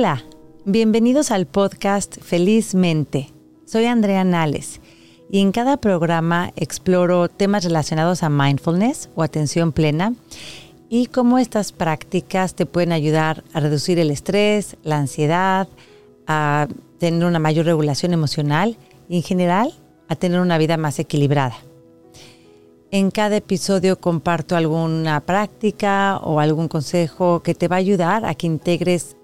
Hola, bienvenidos al podcast Felizmente. Soy Andrea Nales y en cada programa exploro temas relacionados a mindfulness o atención plena y cómo estas prácticas te pueden ayudar a reducir el estrés, la ansiedad, a tener una mayor regulación emocional y en general a tener una vida más equilibrada. En cada episodio comparto alguna práctica o algún consejo que te va a ayudar a que integres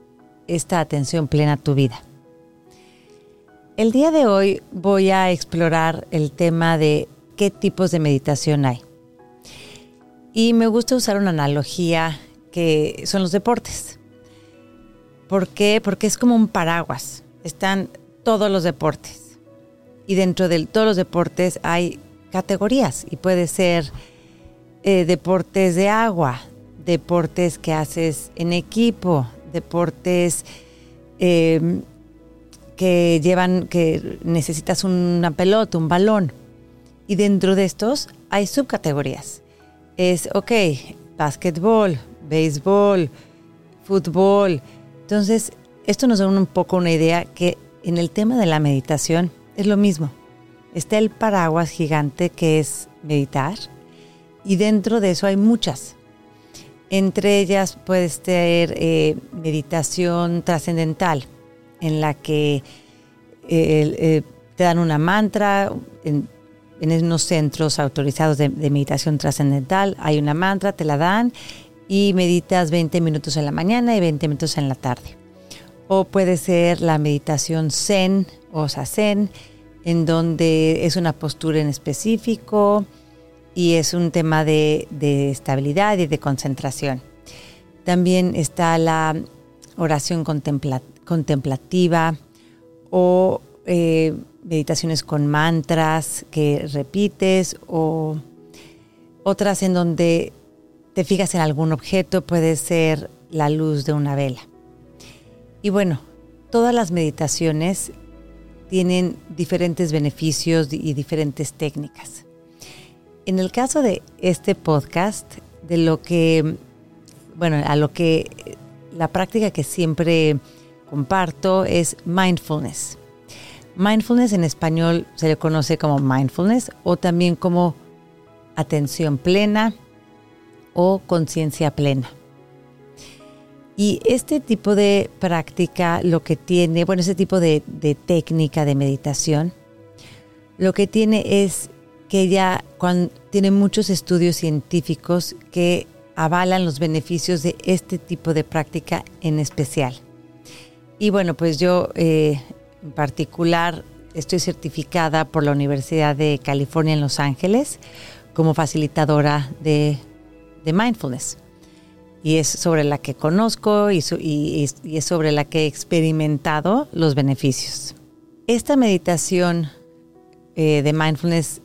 esta atención plena a tu vida. El día de hoy voy a explorar el tema de qué tipos de meditación hay. Y me gusta usar una analogía que son los deportes. ¿Por qué? Porque es como un paraguas. Están todos los deportes. Y dentro de todos los deportes hay categorías y puede ser eh, deportes de agua, deportes que haces en equipo, deportes eh, que llevan, que necesitas una pelota, un balón. Y dentro de estos hay subcategorías. Es, ok, básquetbol, béisbol, fútbol. Entonces, esto nos da un poco una idea que en el tema de la meditación es lo mismo. Está el paraguas gigante que es meditar y dentro de eso hay muchas. Entre ellas puede ser eh, meditación trascendental, en la que eh, eh, te dan una mantra, en, unos centros autorizados de, de meditación trascendental hay una mantra, te la dan y meditas 20 minutos en la mañana y 20 minutos en la tarde. O puede ser la meditación zen o sazen, en donde es una postura en específico y es un tema de, estabilidad y de concentración. También está la oración contemplativa o eh, meditaciones con mantras que repites o otras en donde te fijas en algún objeto, puede ser la luz de una vela. Y bueno, todas las meditaciones tienen diferentes beneficios y diferentes técnicas. En el caso de este podcast, de lo que, bueno, a lo que la práctica que siempre comparto es mindfulness. Mindfulness en español se le conoce como mindfulness o también como atención plena o conciencia plena. Y este tipo de práctica lo que tiene, bueno, este tipo de, técnica de meditación, lo que tiene es que ya tiene muchos estudios científicos que avalan los beneficios de este tipo de práctica en especial. Y bueno, pues yo eh, en particular estoy certificada por la Universidad de California en Los Ángeles como facilitadora de mindfulness y es sobre la que conozco y, es sobre la que he experimentado los beneficios. Esta meditación eh, de mindfulness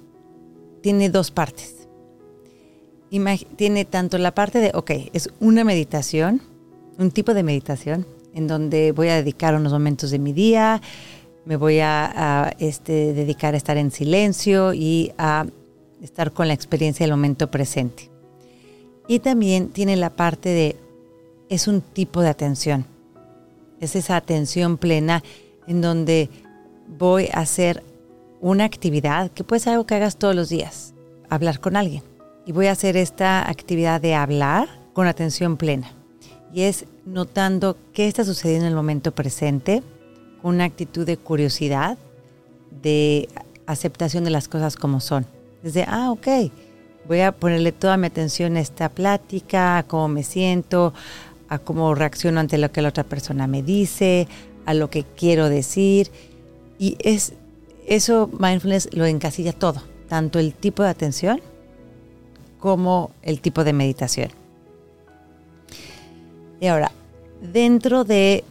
tiene dos partes. tiene tanto la parte de, ok, es una meditación, un tipo de meditación, en donde voy a dedicar unos momentos de mi día, me voy a, este, dedicar a estar en silencio y a estar con la experiencia del momento presente. Y también tiene la parte de, es un tipo de atención. Es esa atención plena en donde voy a hacer una actividad que puede ser algo que hagas todos los días, hablar con alguien. Y voy a hacer esta actividad de hablar con atención plena. Y es notando qué está sucediendo en el momento presente, con una actitud de curiosidad, de aceptación de las cosas como son. Desde, ah, ok, Voy a ponerle toda mi atención a esta plática, a cómo me siento, a cómo reacciono ante lo que la otra persona me dice, a lo que quiero decir. Y es eso mindfulness lo encasilla todo, tanto el tipo de atención como el tipo de meditación. Y ahora, dentro de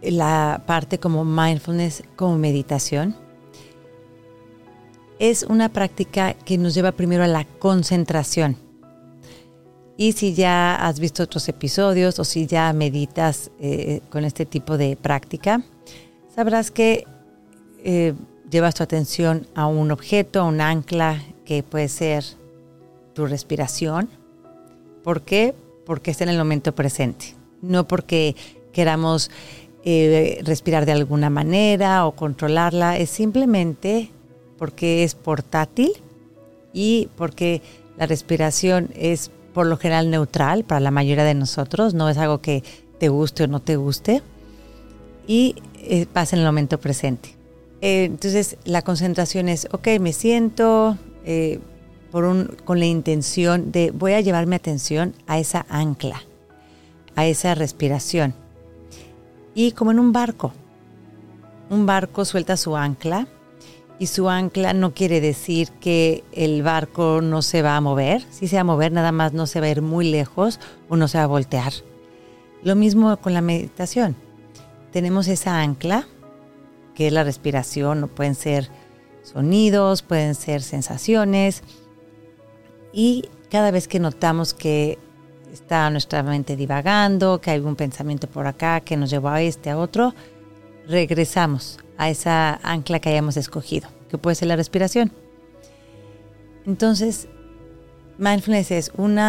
la parte como mindfulness, como meditación, es una práctica que nos lleva primero a la concentración. Y si ya has visto otros episodios o si ya meditas eh, con este tipo de práctica, sabrás que eh, llevas tu atención a un objeto, a un ancla que puede ser tu respiración. ¿Por qué? Porque está en el momento presente. No porque queramos eh, respirar de alguna manera o controlarla, es simplemente porque es portátil y porque la respiración es por lo general neutral para la mayoría de nosotros, no es algo que te guste o no te guste y eh, pasa en el momento presente. Eh, entonces la concentración es, ok, me siento un, con la intención de voy a llevar mi atención a esa ancla, a esa respiración y como en un barco. Un barco suelta su ancla y su ancla no quiere decir que el barco no se va a mover. Si se va a mover, nada más no se va a ir muy lejos o no se va a voltear. Lo mismo con la meditación. Tenemos esa ancla, que es la respiración, pueden ser sonidos, pueden ser sensaciones. Y cada vez que notamos que está nuestra mente divagando, que hay un pensamiento por acá que nos llevó a este, a otro, regresamos a esa ancla que hayamos escogido, que puede ser la respiración. Entonces, mindfulness es un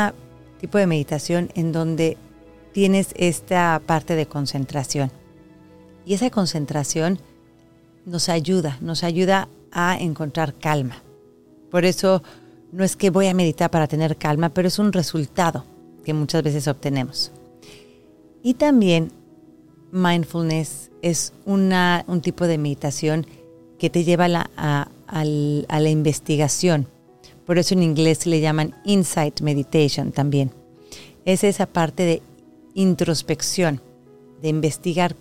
tipo de meditación en donde tienes esta parte de concentración. Y esa concentración nos ayuda, nos ayuda a encontrar calma. Por eso no es que voy a meditar para tener calma, pero es un resultado que muchas veces obtenemos. Y también mindfulness es una, un tipo de meditación que te lleva a la, a, la investigación. Por eso en inglés le llaman insight meditation también. Es esa parte de introspección, de investigar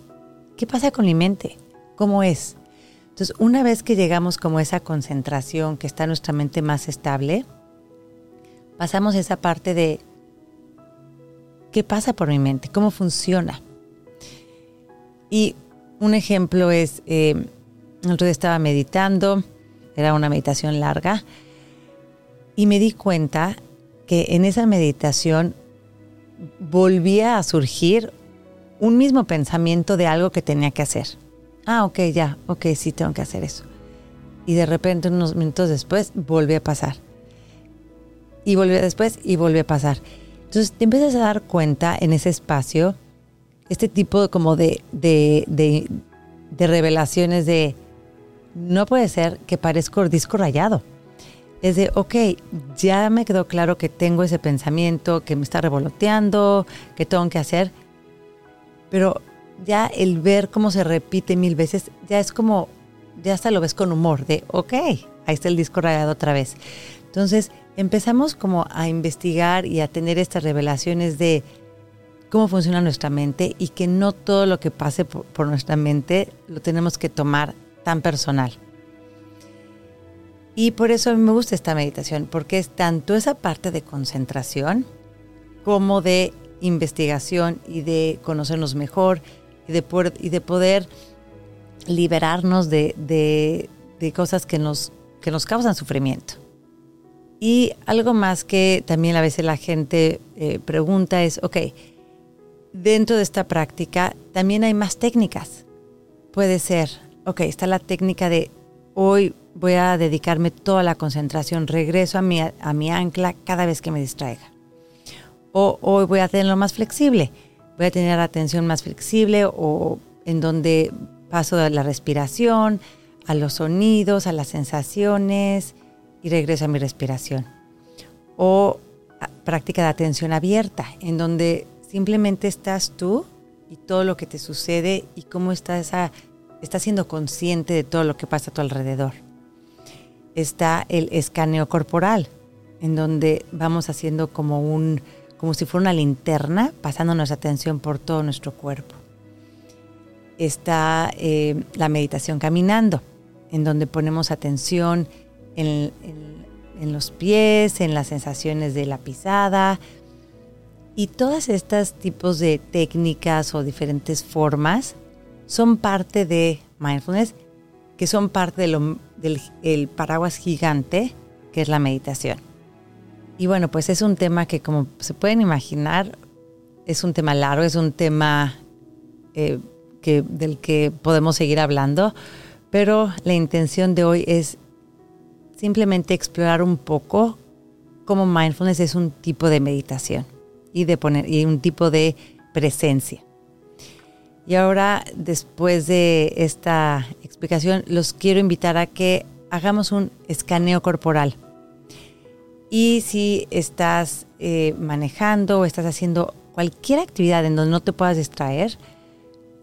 qué pasa con mi mente, cómo es. Entonces, una vez que llegamos como a esa concentración, que está nuestra mente más estable, pasamos esa parte de qué pasa por mi mente, cómo funciona. Y un ejemplo es, eh, el otro día estaba meditando, era una meditación larga, y me di cuenta que en esa meditación volvía a surgir un mismo pensamiento de algo que tenía que hacer. Ah, ok, ya, ok, sí tengo que hacer eso. Y de repente, unos minutos después, volvió a pasar. Y volvió después y volvió a pasar. Entonces te empiezas a dar cuenta en ese espacio, este tipo como de, de, de, revelaciones de, no puede ser que parezco disco rayado. Es de, ok, ya me quedó claro que tengo ese pensamiento, que me está revoloteando, que tengo que hacer, pero ya el ver cómo se repite mil veces, ya es como, ya hasta lo ves con humor, de, ok, ahí está el disco rayado otra vez. Entonces, empezamos como a investigar y a tener estas revelaciones de cómo funciona nuestra mente y que no todo lo que pase por, nuestra mente lo tenemos que tomar tan personal. Y por eso a mí me gusta esta meditación, porque es tanto esa parte de concentración como de investigación y de conocernos mejor y de poder, y de poder liberarnos de, de cosas que nos, que nos causan sufrimiento. Y algo más que también a veces la gente eh, pregunta es, ok, dentro de esta práctica también hay más técnicas. Puede ser, ok, está la técnica de hoy voy a dedicarme toda la concentración, regreso a mi, a mi ancla cada vez que me distraiga. O hoy voy a tenerlo más flexible, voy a tener atención más flexible o en donde paso de la respiración, a los sonidos, a las sensaciones, y regreso a mi respiración. O práctica de atención abierta, en donde simplemente estás tú y todo lo que te sucede y cómo estás, estás siendo consciente de todo lo que pasa a tu alrededor. Está el escaneo corporal, en donde vamos haciendo como un, como si fuera una linterna, pasando nuestra atención por todo nuestro cuerpo. Está eh, la meditación caminando, en donde ponemos atención en, los pies, en las sensaciones de la pisada. Y todas estas tipos de técnicas o diferentes formas son parte de mindfulness, que son parte del paraguas gigante que es la meditación. Y bueno, pues es un tema que como se pueden imaginar, es un tema largo, es un tema eh, del que podemos seguir hablando, pero la intención de hoy es simplemente explorar un poco cómo mindfulness es un tipo de meditación y de poner y un tipo de presencia. Y ahora, después de esta explicación, los quiero invitar a que hagamos un escaneo corporal. Y si estás eh, manejando o estás haciendo cualquier actividad en donde no te puedas distraer,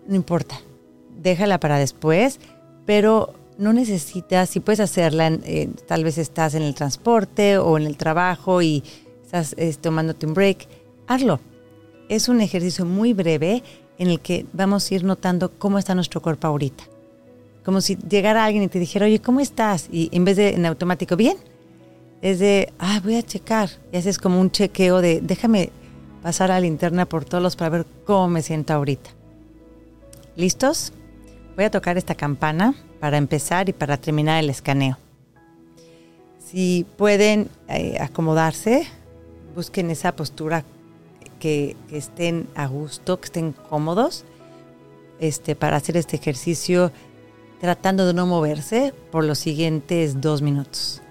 no importa, déjala para después, pero no necesitas, si puedes hacerla, eh, tal vez estás en el transporte o en el trabajo y estás tomándote un break, hazlo. Es un ejercicio muy breve en el que vamos a ir notando cómo está nuestro cuerpo ahorita. Como si llegara alguien y te dijera, oye, ¿cómo estás? Y en vez de en automático, bien, es de, ah, voy a checar. Y haces como un chequeo de, déjame pasar a la linterna por todos para ver cómo me siento ahorita. ¿Listos? Voy a tocar esta campana para empezar y para terminar el escaneo. Si pueden eh, acomodarse, busquen esa postura que, estén a gusto, que estén cómodos este, para hacer este ejercicio tratando de no moverse por los siguientes dos minutos.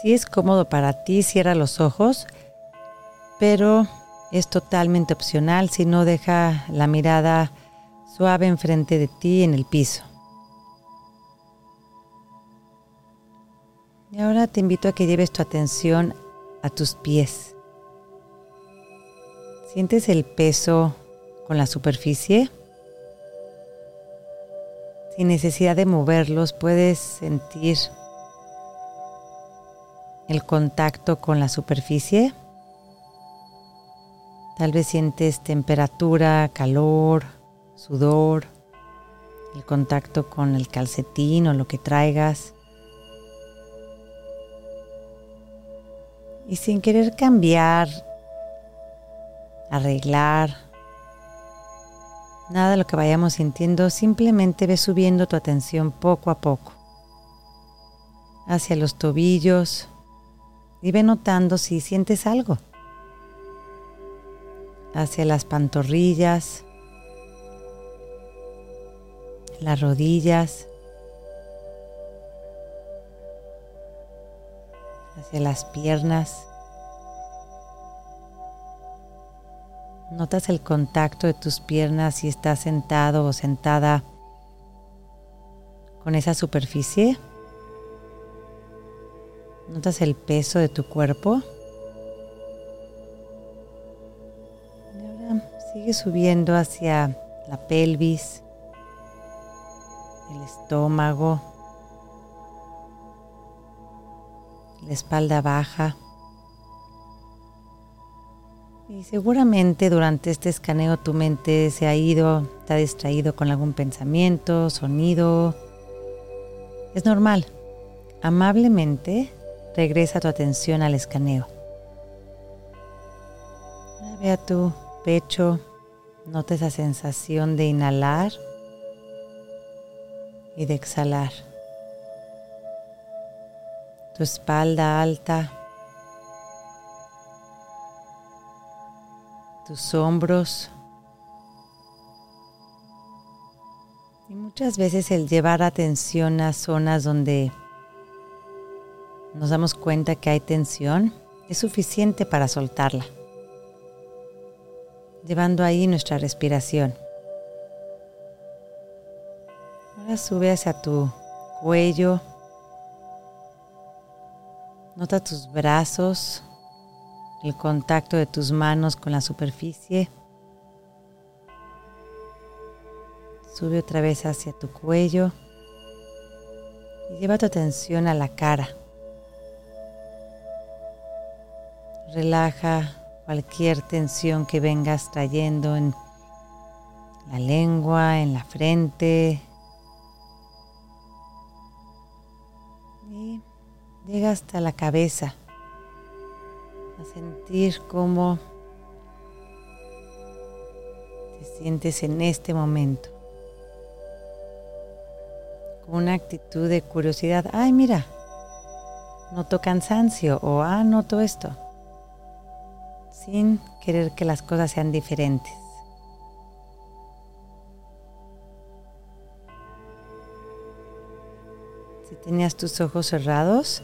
Si es cómodo para ti, cierra los ojos, pero es totalmente opcional si no deja la mirada suave enfrente de ti en el piso. Y ahora te invito a que lleves tu atención a tus pies. ¿Sientes el peso con la superficie? Sin necesidad de moverlos, puedes sentir el contacto con la superficie. Tal vez sientes temperatura, calor, sudor, el contacto con el calcetín o lo que traigas. y sin querer cambiar, arreglar, nada de lo que vayamos sintiendo, simplemente ve subiendo tu atención poco a poco hacia los tobillos y ve notando si sientes algo hacia las pantorrillas, las rodillas, hacia las piernas. Notas el contacto de tus piernas si estás sentado o sentada con esa superficie. Notas el peso de tu cuerpo. Y ahora sigue subiendo hacia la pelvis, el estómago, la espalda baja. Y seguramente durante este escaneo tu mente se ha ido, ha distraído con algún pensamiento, sonido. Es normal. Amablemente regresa tu atención al escaneo. Ve a tu pecho, nota esa sensación de inhalar y de exhalar tu espalda alta, tus hombros. Y muchas veces el llevar atención a zonas donde nos damos cuenta que hay tensión es suficiente para soltarla, llevando ahí nuestra respiración. Ahora sube hacia tu cuello Nota tus brazos, el contacto de tus manos con la superficie. Sube otra vez hacia tu cuello y lleva tu atención a la cara. Relaja cualquier tensión que vengas trayendo en la lengua, en la frente, Llega hasta la cabeza a sentir cómo te sientes en este momento. Con una actitud de curiosidad. Ay, mira, noto cansancio o ah, noto esto. Sin querer que las cosas sean diferentes. Si tenías tus ojos cerrados,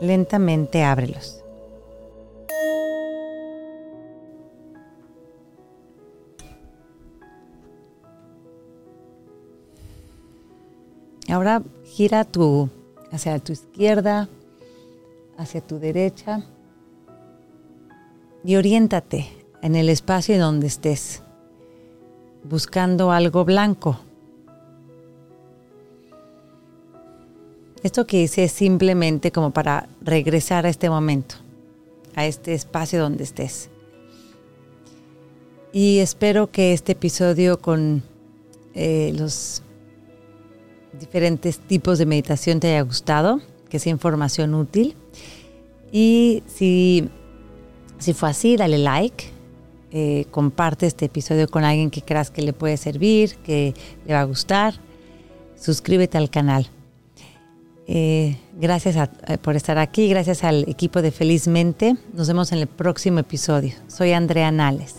Lentamente ábrelos. Ahora gira tu hacia tu izquierda, hacia tu derecha y oriéntate en el espacio donde estés, buscando algo blanco. Esto que hice es simplemente como para regresar a este momento, a este espacio donde estés. Y espero que este episodio con eh, los diferentes tipos de meditación te haya gustado, que sea información útil. Y si, si fue así, dale like, eh, comparte este episodio con alguien que creas que le puede servir, que le va a gustar. Suscríbete al canal. Eh, gracias eh, por estar aquí, gracias al equipo de Felizmente. Nos vemos en el próximo episodio. Soy Andrea Nales.